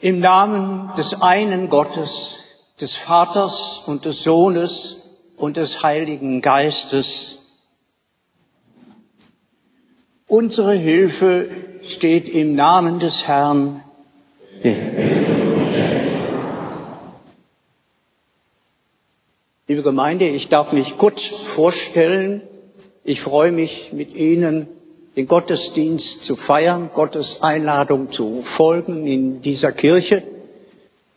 Im Namen des einen Gottes, des Vaters und des Sohnes und des Heiligen Geistes. Unsere Hilfe steht im Namen des Herrn. Liebe Gemeinde, ich darf mich kurz vorstellen. Ich freue mich, mit Ihnen den Gottesdienst zu feiern, Gottes Einladung zu folgen in dieser Kirche,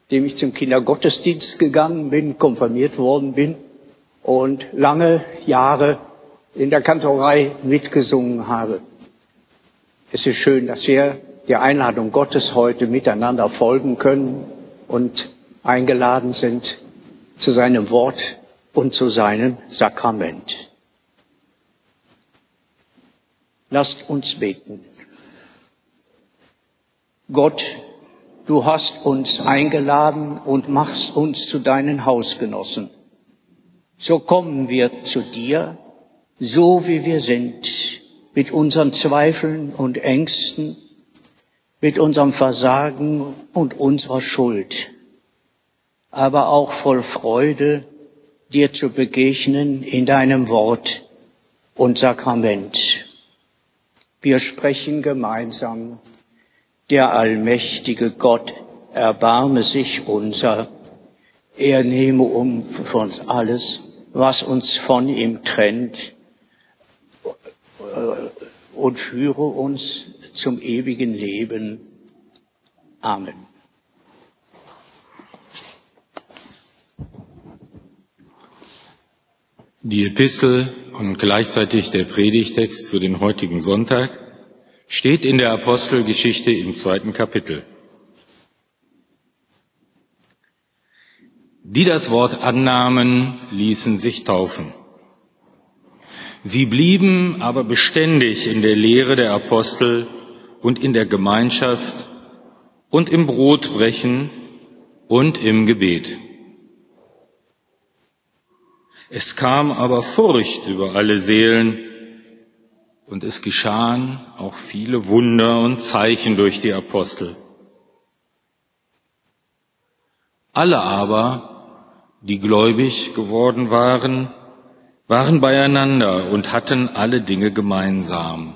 dem ich zum Kindergottesdienst gegangen bin, konfirmiert worden bin und lange Jahre in der Kantorei mitgesungen habe. Es ist schön, dass wir der Einladung Gottes heute miteinander folgen können und eingeladen sind zu seinem Wort und zu seinem Sakrament. Lasst uns beten. Gott, du hast uns eingeladen und machst uns zu deinen Hausgenossen. So kommen wir zu dir, so wie wir sind, mit unseren Zweifeln und Ängsten, mit unserem Versagen und unserer Schuld, aber auch voll Freude, dir zu begegnen in deinem Wort und Sakrament. Wir sprechen gemeinsam, der allmächtige Gott erbarme sich unser, er nehme um für uns alles, was uns von ihm trennt, und führe uns zum ewigen Leben. Amen. Die Epistel und gleichzeitig der Predigtext für den heutigen Sonntag steht in der Apostelgeschichte im zweiten Kapitel. Die das Wort annahmen, ließen sich taufen. Sie blieben aber beständig in der Lehre der Apostel und in der Gemeinschaft und im Brotbrechen und im Gebet. Es kam aber Furcht über alle Seelen, und es geschahen auch viele Wunder und Zeichen durch die Apostel. Alle aber, die gläubig geworden waren, waren beieinander und hatten alle Dinge gemeinsam.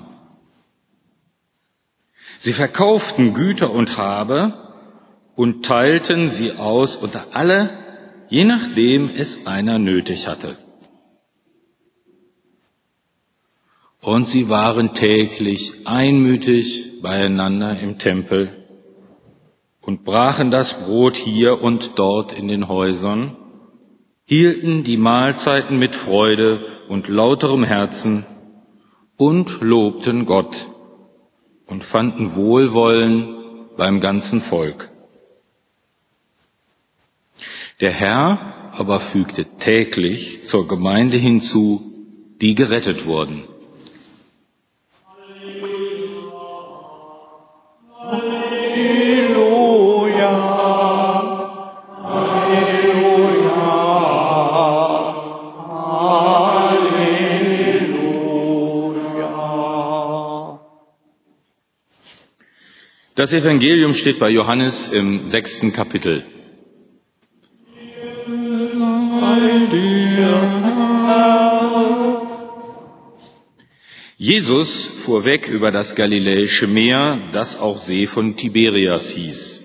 Sie verkauften Güter und Habe und teilten sie aus unter alle, je nachdem es einer nötig hatte. Und sie waren täglich einmütig beieinander im Tempel und brachen das Brot hier und dort in den Häusern, hielten die Mahlzeiten mit Freude und lauterem Herzen und lobten Gott und fanden Wohlwollen beim ganzen Volk. Der Herr aber fügte täglich zur Gemeinde hinzu, die gerettet wurden. Das Evangelium steht bei Johannes im sechsten Kapitel. Jesus fuhr weg über das Galiläische Meer, das auch See von Tiberias hieß.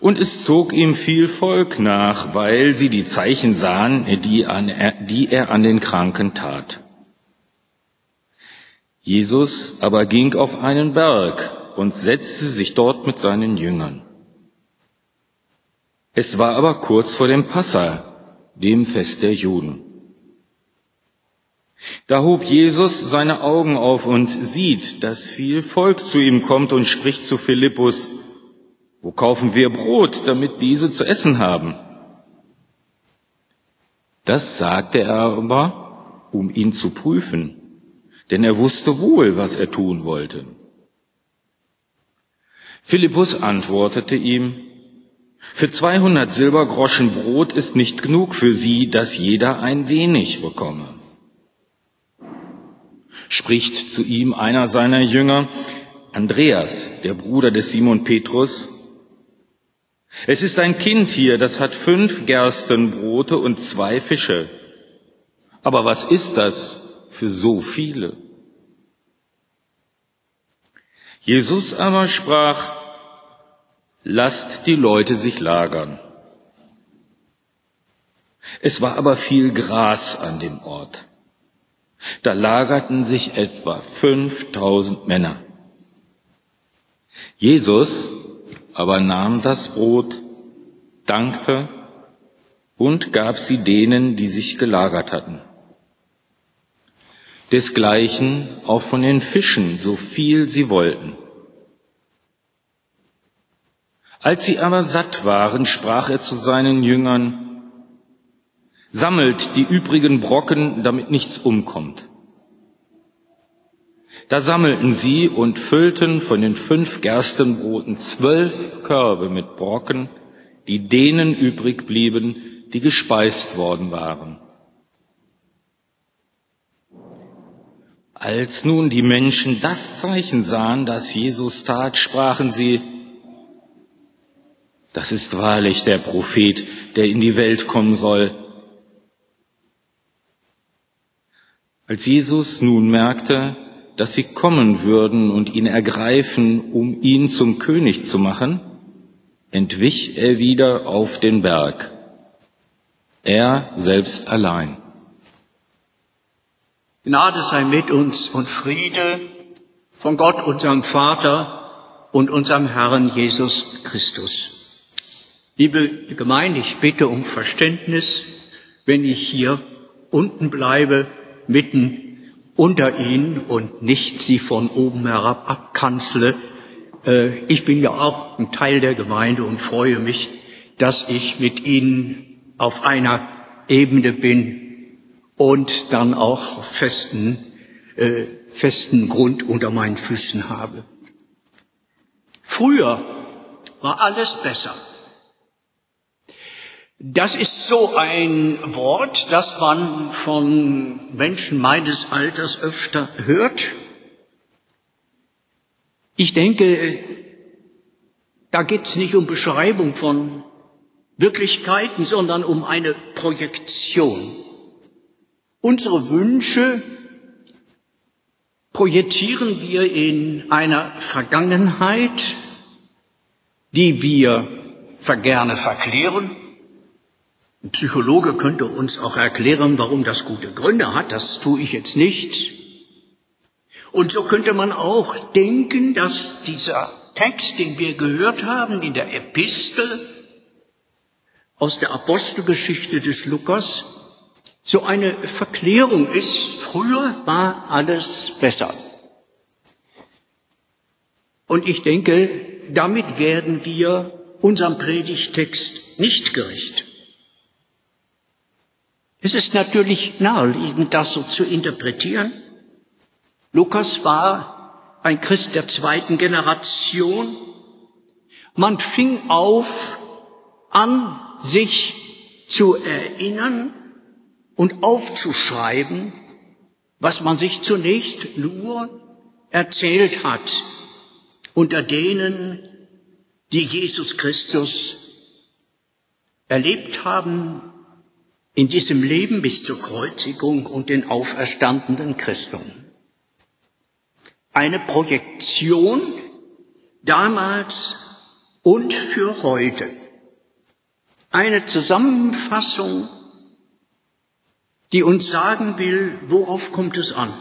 Und es zog ihm viel Volk nach, weil sie die Zeichen sahen, die, an, die er an den Kranken tat. Jesus aber ging auf einen Berg und setzte sich dort mit seinen Jüngern. Es war aber kurz vor dem Passa, dem Fest der Juden. Da hob Jesus seine Augen auf und sieht, dass viel Volk zu ihm kommt und spricht zu Philippus, wo kaufen wir Brot, damit diese zu essen haben? Das sagte er aber, um ihn zu prüfen, denn er wusste wohl, was er tun wollte. Philippus antwortete ihm, für 200 Silbergroschen Brot ist nicht genug für sie, dass jeder ein wenig bekomme. Spricht zu ihm einer seiner Jünger, Andreas, der Bruder des Simon Petrus, Es ist ein Kind hier, das hat fünf Gerstenbrote und zwei Fische. Aber was ist das für so viele? Jesus aber sprach, lasst die Leute sich lagern. Es war aber viel Gras an dem Ort. Da lagerten sich etwa 5000 Männer. Jesus aber nahm das Brot, dankte und gab sie denen, die sich gelagert hatten. Desgleichen auch von den Fischen, so viel sie wollten. Als sie aber satt waren, sprach er zu seinen Jüngern, Sammelt die übrigen Brocken, damit nichts umkommt. Da sammelten sie und füllten von den fünf Gerstenbroten zwölf Körbe mit Brocken, die denen übrig blieben, die gespeist worden waren. Als nun die Menschen das Zeichen sahen, das Jesus tat, sprachen sie, das ist wahrlich der Prophet, der in die Welt kommen soll. Als Jesus nun merkte, dass sie kommen würden und ihn ergreifen, um ihn zum König zu machen, entwich er wieder auf den Berg, er selbst allein. Gnade sei mit uns und Friede von Gott, unserem Vater und unserem Herrn Jesus Christus. Liebe Gemeinde, ich bitte um Verständnis, wenn ich hier unten bleibe, mitten unter ihnen und nicht sie von oben herab abkanzle. Äh, ich bin ja auch ein Teil der Gemeinde und freue mich, dass ich mit ihnen auf einer Ebene bin und dann auch festen, äh, festen Grund unter meinen Füßen habe. Früher war alles besser. Das ist so ein Wort, das man von Menschen meines Alters öfter hört. Ich denke, da geht es nicht um Beschreibung von Wirklichkeiten, sondern um eine Projektion. Unsere Wünsche projizieren wir in einer Vergangenheit, die wir gerne verklären ein Psychologe könnte uns auch erklären, warum das gute Gründe hat. Das tue ich jetzt nicht. Und so könnte man auch denken, dass dieser Text, den wir gehört haben in der Epistel aus der Apostelgeschichte des Lukas, so eine Verklärung ist. Früher war alles besser. Und ich denke, damit werden wir unserem Predigtext nicht gerecht. Es ist natürlich naheliegend, das so zu interpretieren. Lukas war ein Christ der zweiten Generation. Man fing auf, an sich zu erinnern und aufzuschreiben, was man sich zunächst nur erzählt hat unter denen, die Jesus Christus erlebt haben, in diesem Leben bis zur Kreuzigung und den auferstandenen Christum. Eine Projektion damals und für heute. Eine Zusammenfassung, die uns sagen will, worauf kommt es an.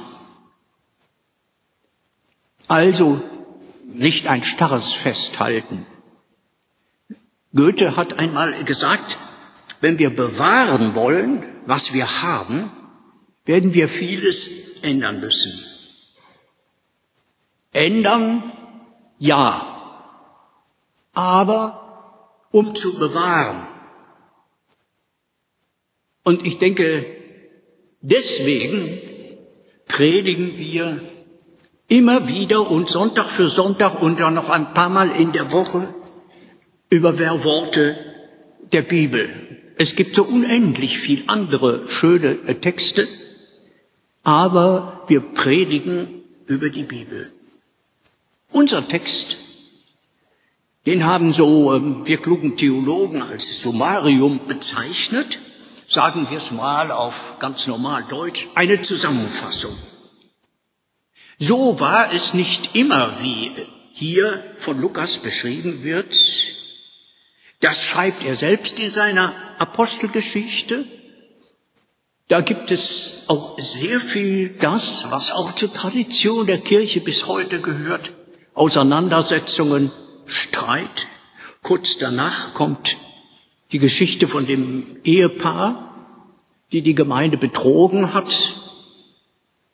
Also nicht ein starres Festhalten. Goethe hat einmal gesagt, wenn wir bewahren wollen, was wir haben, werden wir vieles ändern müssen. Ändern, ja, aber um zu bewahren. Und ich denke, deswegen predigen wir immer wieder und Sonntag für Sonntag und dann noch ein paar Mal in der Woche über Worte der Bibel. Es gibt so unendlich viel andere schöne äh, Texte, aber wir predigen über die Bibel. Unser Text Den haben so ähm, wir klugen Theologen als Summarium bezeichnet, sagen wir es mal auf ganz normal Deutsch, eine Zusammenfassung. So war es nicht immer, wie hier von Lukas beschrieben wird. Das schreibt er selbst in seiner Apostelgeschichte. Da gibt es auch sehr viel das, was auch zur Tradition der Kirche bis heute gehört. Auseinandersetzungen, Streit. Kurz danach kommt die Geschichte von dem Ehepaar, die die Gemeinde betrogen hat.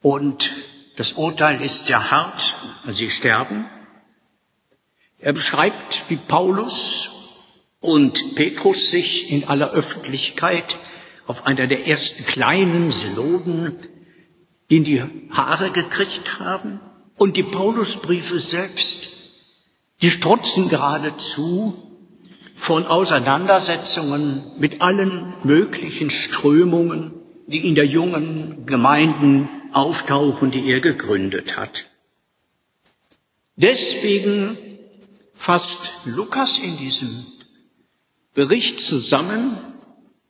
Und das Urteil ist sehr hart, sie sterben. Er beschreibt, wie Paulus und Petrus sich in aller Öffentlichkeit auf einer der ersten kleinen Synoden in die Haare gekriegt haben. Und die Paulusbriefe selbst, die strotzen geradezu von Auseinandersetzungen mit allen möglichen Strömungen, die in der jungen Gemeinden auftauchen, die er gegründet hat. Deswegen fasst Lukas in diesem Bericht zusammen,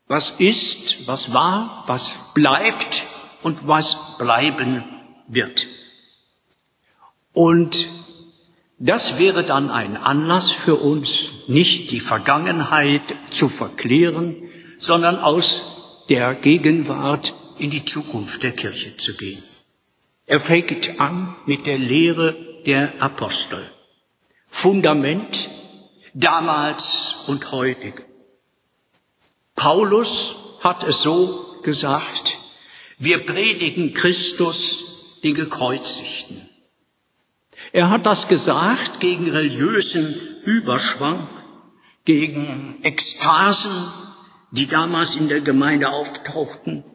was ist, was war, was bleibt und was bleiben wird. Und das wäre dann ein Anlass für uns, nicht die Vergangenheit zu verklären, sondern aus der Gegenwart in die Zukunft der Kirche zu gehen. Er fängt an mit der Lehre der Apostel. Fundament damals und heutig. Paulus hat es so gesagt, wir predigen Christus, den Gekreuzigten. Er hat das gesagt gegen religiösen Überschwang, gegen Ekstasen, die damals in der Gemeinde auftauchten.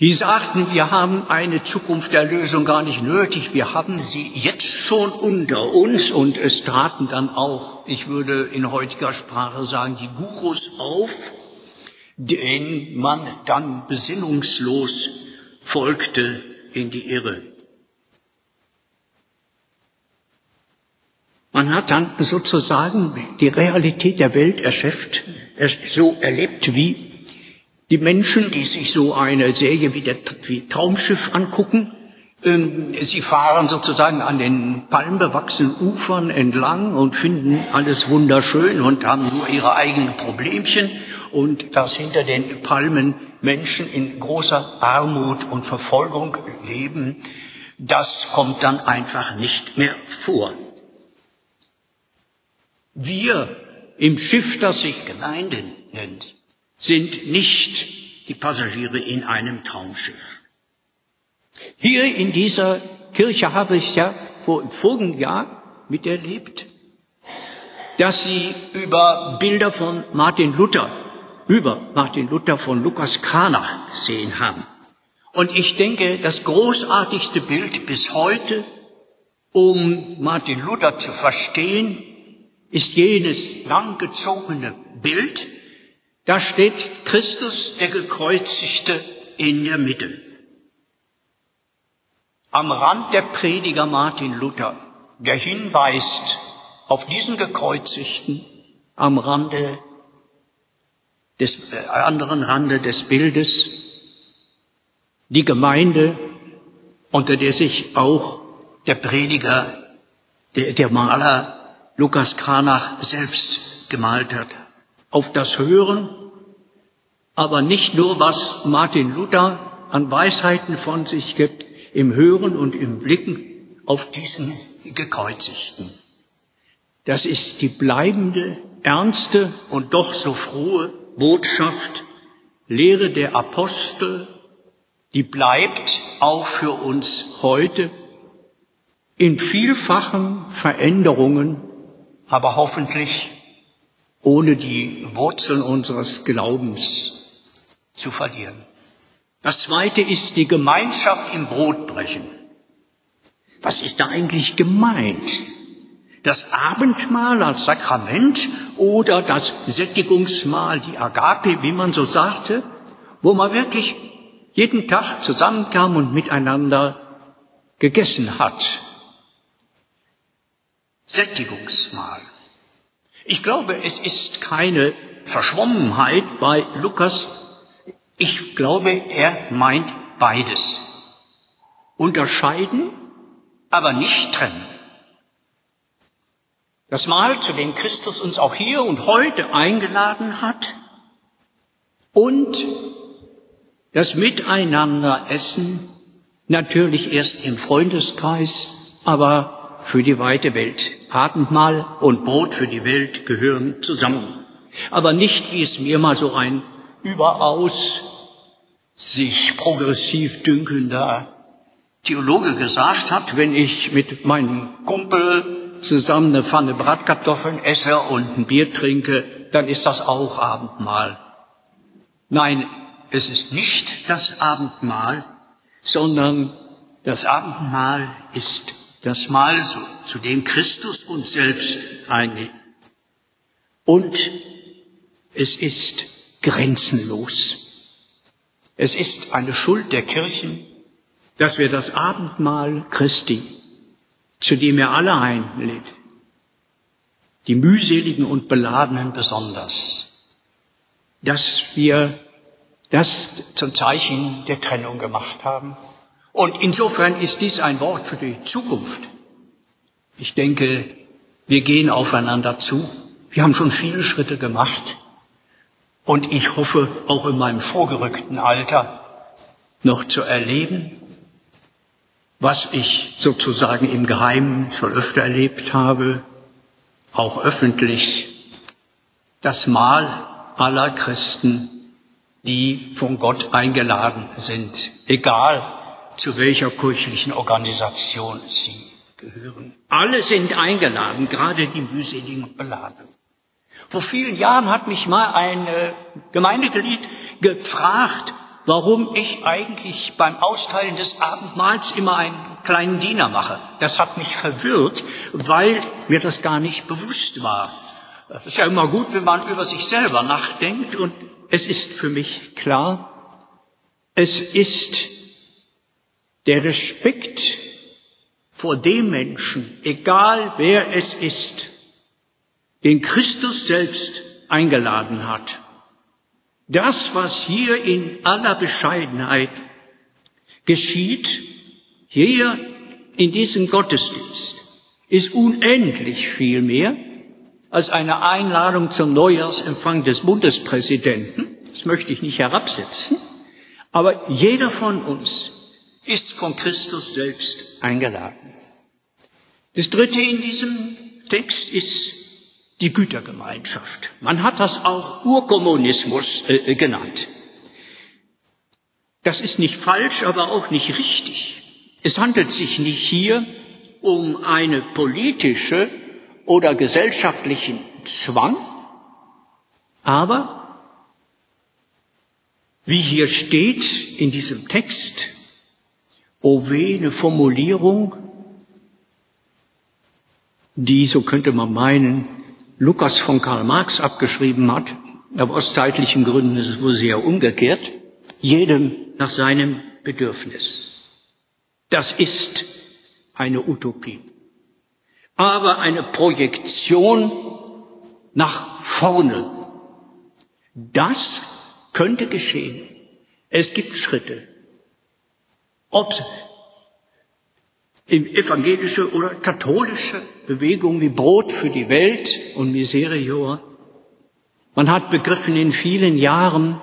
Die sagten, wir haben eine Zukunft der Lösung gar nicht nötig, wir haben sie jetzt schon unter uns und es traten dann auch, ich würde in heutiger Sprache sagen, die Gurus auf, denen man dann besinnungslos folgte in die Irre. Man hat dann sozusagen die Realität der Welt erschöpft, so erlebt wie die Menschen, die sich so eine Serie wie, der, wie Traumschiff angucken. Ähm, sie fahren sozusagen an den palmbewachsenen Ufern entlang und finden alles wunderschön und haben nur ihre eigenen Problemchen und dass hinter den Palmen Menschen in großer Armut und Verfolgung leben, das kommt dann einfach nicht mehr vor. Wir im Schiff, das sich Gemeinde nennt, sind nicht die Passagiere in einem Traumschiff. Hier in dieser Kirche habe ich ja vor im vorigen Jahr miterlebt, dass sie über Bilder von Martin Luther, über Martin Luther von Lukas Kranach gesehen haben. Und ich denke, das großartigste Bild bis heute, um Martin Luther zu verstehen, ist jenes langgezogene Bild, da steht Christus, der Gekreuzigte, in der Mitte. Am Rand der Prediger Martin Luther, der hinweist auf diesen Gekreuzigten, am Rande des äh, anderen Rande des Bildes, die Gemeinde, unter der sich auch der Prediger, der, der Maler Lukas Kranach selbst gemalt hat. Auf das Hören, aber nicht nur, was Martin Luther an Weisheiten von sich gibt, im Hören und im Blicken auf diesen Gekreuzigten. Das ist die bleibende, ernste und doch so frohe Botschaft, Lehre der Apostel, die bleibt auch für uns heute in vielfachen Veränderungen aber hoffentlich ohne die Wurzeln unseres Glaubens zu verlieren. Das zweite ist die Gemeinschaft im Brotbrechen. Was ist da eigentlich gemeint? Das Abendmahl als Sakrament oder das Sättigungsmahl, die Agape, wie man so sagte, wo man wirklich jeden Tag zusammenkam und miteinander gegessen hat. Sättigungsmahl. Ich glaube, es ist keine Verschwommenheit bei Lukas. Ich glaube, er meint beides. Unterscheiden, aber nicht trennen. Das Mahl, zu dem Christus uns auch hier und heute eingeladen hat, und das Miteinanderessen natürlich erst im Freundeskreis, aber für die weite Welt. Abendmahl und Brot für die Welt gehören zusammen. Aber nicht, wie es mir mal so ein überaus sich progressiv dünkelnder Theologe gesagt hat, wenn ich mit meinem Kumpel zusammen eine Pfanne Bratkartoffeln esse und ein Bier trinke, dann ist das auch Abendmahl. Nein, es ist nicht das Abendmahl, sondern das Abendmahl ist das Mahl, zu dem Christus uns selbst einlädt. Und es ist grenzenlos. Es ist eine Schuld der Kirchen, dass wir das Abendmahl Christi, zu dem er alle einlädt, die mühseligen und beladenen besonders, dass wir das zum Zeichen der Trennung gemacht haben. Und insofern ist dies ein Wort für die Zukunft. Ich denke, wir gehen aufeinander zu. Wir haben schon viele Schritte gemacht. Und ich hoffe, auch in meinem vorgerückten Alter noch zu erleben, was ich sozusagen im Geheimen schon öfter erlebt habe, auch öffentlich, das Mahl aller Christen, die von Gott eingeladen sind, egal zu welcher kirchlichen Organisation sie gehören. Alle sind eingeladen, gerade die mühseligen und beladenen. Vor vielen Jahren hat mich mal ein äh, Gemeindeglied gefragt, warum ich eigentlich beim Austeilen des Abendmahls immer einen kleinen Diener mache. Das hat mich verwirrt, weil mir das gar nicht bewusst war. Es ist ja immer gut, wenn man über sich selber nachdenkt und es ist für mich klar, es ist der Respekt vor dem Menschen, egal wer es ist, den Christus selbst eingeladen hat. Das, was hier in aller Bescheidenheit geschieht, hier in diesem Gottesdienst, ist unendlich viel mehr als eine Einladung zum Neujahrsempfang des Bundespräsidenten. Das möchte ich nicht herabsetzen. Aber jeder von uns ist von Christus selbst eingeladen. Das dritte in diesem Text ist die Gütergemeinschaft. Man hat das auch Urkommunismus äh, genannt. Das ist nicht falsch, aber auch nicht richtig. Es handelt sich nicht hier um eine politische oder gesellschaftlichen Zwang, aber wie hier steht in diesem Text, oh weh, eine Formulierung, die, so könnte man meinen, Lukas von Karl Marx abgeschrieben hat, aber aus zeitlichen Gründen ist es wohl sehr umgekehrt, jedem nach seinem Bedürfnis. Das ist eine Utopie, aber eine Projektion nach vorne. Das könnte geschehen. Es gibt Schritte. Ob evangelische oder katholische Bewegungen wie Brot für die Welt und Miserior. Man hat begriffen in vielen Jahren,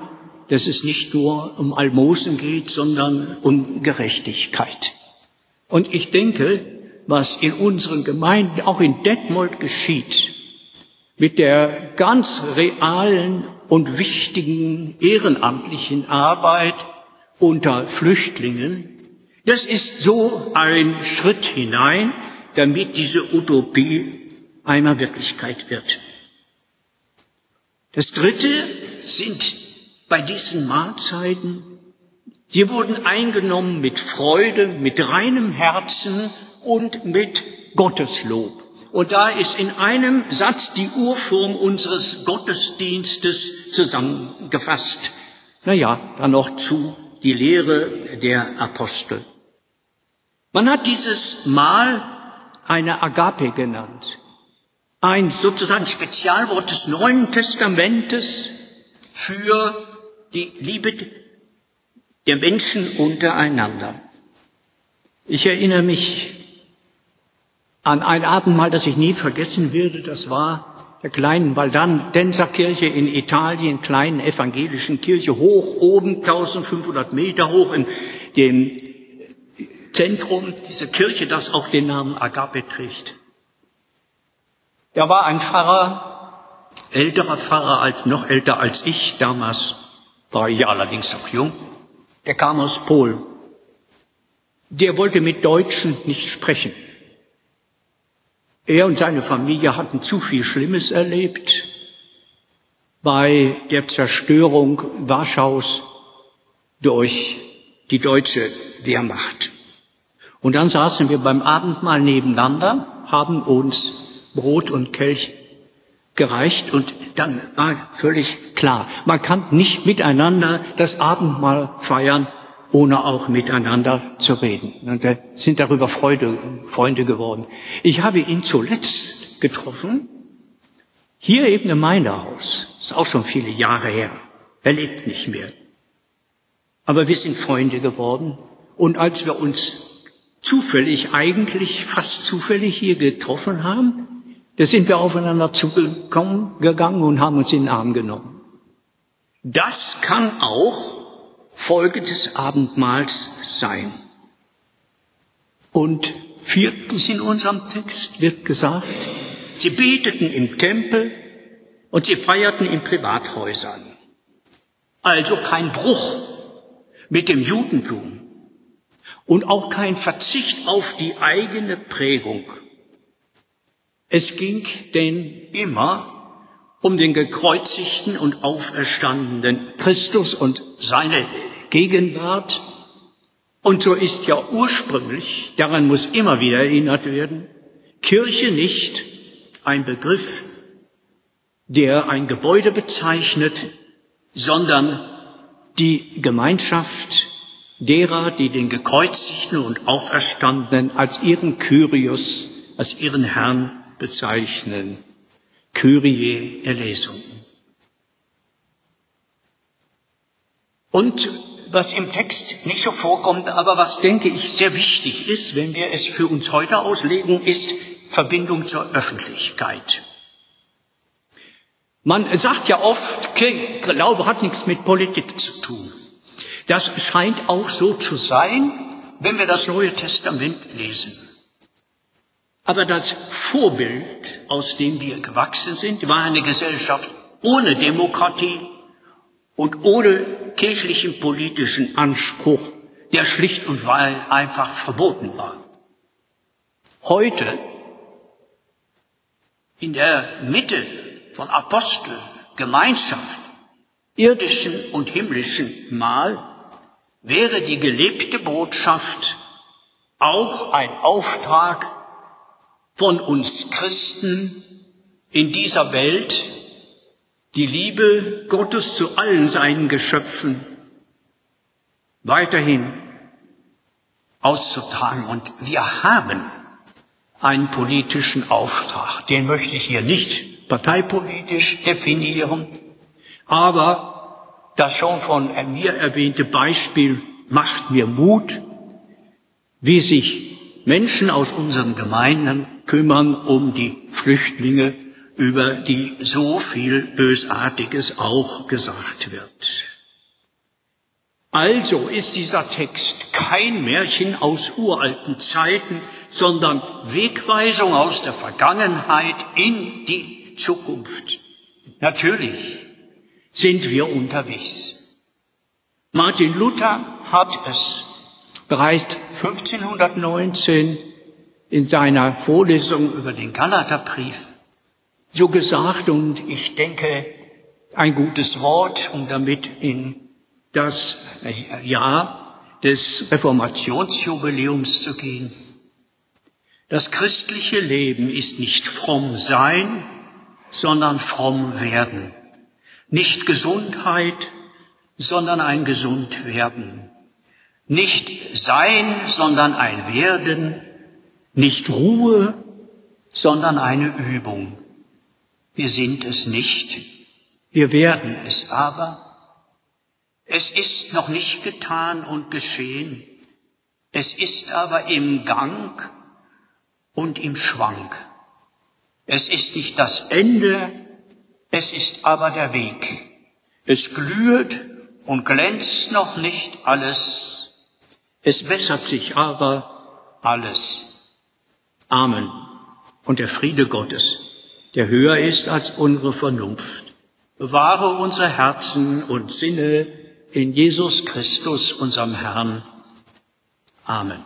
dass es nicht nur um Almosen geht, sondern um Gerechtigkeit. Und ich denke, was in unseren Gemeinden, auch in Detmold geschieht, mit der ganz realen und wichtigen ehrenamtlichen Arbeit unter Flüchtlingen, das ist so ein Schritt hinein, damit diese Utopie einmal Wirklichkeit wird. Das Dritte sind bei diesen Mahlzeiten, sie wurden eingenommen mit Freude, mit reinem Herzen und mit Gotteslob. Und da ist in einem Satz die Urform unseres Gottesdienstes zusammengefasst. Naja, dann noch zu die Lehre der Apostel. Man hat dieses Mal eine Agape genannt. ein sozusagen Spezialwort des Neuen Testamentes für die Liebe der Menschen untereinander. Ich erinnere mich an ein Abendmahl, das ich nie vergessen werde. Das war der kleinen Valdenser Kirche in Italien, kleinen evangelischen Kirche, hoch oben, 1500 Meter hoch in dem Zentrum dieser Kirche, das auch den Namen Agape trägt. Da war ein Pfarrer, älterer Pfarrer, als, noch älter als ich, damals war ich allerdings noch jung, der kam aus Polen. Der wollte mit Deutschen nicht sprechen. Er und seine Familie hatten zu viel Schlimmes erlebt bei der Zerstörung Warschaus durch die deutsche Wehrmacht. Und dann saßen wir beim Abendmahl nebeneinander, haben uns Brot und Kelch gereicht und dann war völlig klar, man kann nicht miteinander das Abendmahl feiern, ohne auch miteinander zu reden. Und wir sind darüber Freude, Freunde geworden. Ich habe ihn zuletzt getroffen, hier eben im Meinerhaus. Ist auch schon viele Jahre her. Er lebt nicht mehr. Aber wir sind Freunde geworden. Und als wir uns zufällig, eigentlich fast zufällig hier getroffen haben, da sind wir aufeinander zugegangen und haben uns in den Arm genommen. Das kann auch Folge des Abendmahls sein. Und viertens in unserem Text wird gesagt, sie beteten im Tempel und sie feierten in Privathäusern. Also kein Bruch mit dem Judentum und auch kein Verzicht auf die eigene Prägung. Es ging denn immer um den gekreuzigten und auferstandenen Christus und seine Gegenwart. Und so ist ja ursprünglich, daran muss immer wieder erinnert werden, Kirche nicht ein Begriff, der ein Gebäude bezeichnet, sondern die Gemeinschaft derer, die den gekreuzigten und auferstandenen als ihren Kyrios, als ihren Herrn bezeichnen. Kyrie Erlesung. Und was im Text nicht so vorkommt, aber was, denke ich, sehr wichtig ist, wenn wir es für uns heute auslegen, ist Verbindung zur Öffentlichkeit. Man sagt ja oft, Glaube hat nichts mit Politik zu tun. Das scheint auch so zu sein, wenn wir das Neue Testament lesen. Aber das Vorbild, aus dem wir gewachsen sind, war eine Gesellschaft ohne Demokratie, und ohne kirchlichen politischen Anspruch, der schlicht und einfach verboten war. Heute, in der Mitte von Apostel, Gemeinschaft, irdischen und himmlischen Mahl, wäre die gelebte Botschaft auch ein Auftrag von uns Christen in dieser Welt, die Liebe Gottes zu allen seinen Geschöpfen weiterhin auszutragen. Und wir haben einen politischen Auftrag. Den möchte ich hier nicht parteipolitisch definieren, aber das schon von mir erwähnte Beispiel macht mir Mut, wie sich Menschen aus unseren Gemeinden kümmern um die Flüchtlinge über die so viel Bösartiges auch gesagt wird. Also ist dieser Text kein Märchen aus uralten Zeiten, sondern Wegweisung aus der Vergangenheit in die Zukunft. Natürlich sind wir unterwegs. Martin Luther hat es bereits 1519 in seiner Vorlesung über den Galaterbrief so gesagt und ich denke, ein gutes Wort, um damit in das Jahr des Reformationsjubiläums zu gehen. Das christliche Leben ist nicht fromm sein, sondern fromm werden. Nicht Gesundheit, sondern ein gesund werden. Nicht sein, sondern ein werden. Nicht Ruhe, sondern eine Übung. Wir sind es nicht. Wir werden es aber. Es ist noch nicht getan und geschehen. Es ist aber im Gang und im Schwank. Es ist nicht das Ende, es ist aber der Weg. Es glüht und glänzt noch nicht alles. Es bessert sich aber alles. Amen. Und der Friede Gottes, der höher ist als unsere Vernunft, bewahre unsere Herzen und Sinne in Jesus Christus, unserem Herrn. Amen.